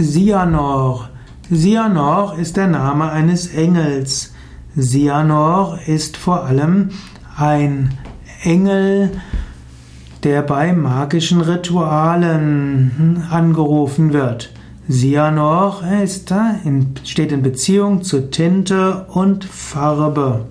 Sianor. Sianor ist der Name eines Engels. Sianor ist vor allem ein Engel, der bei magischen Ritualen angerufen wird. Sianor ist, äh, steht in Beziehung zu Tinte und Farbe.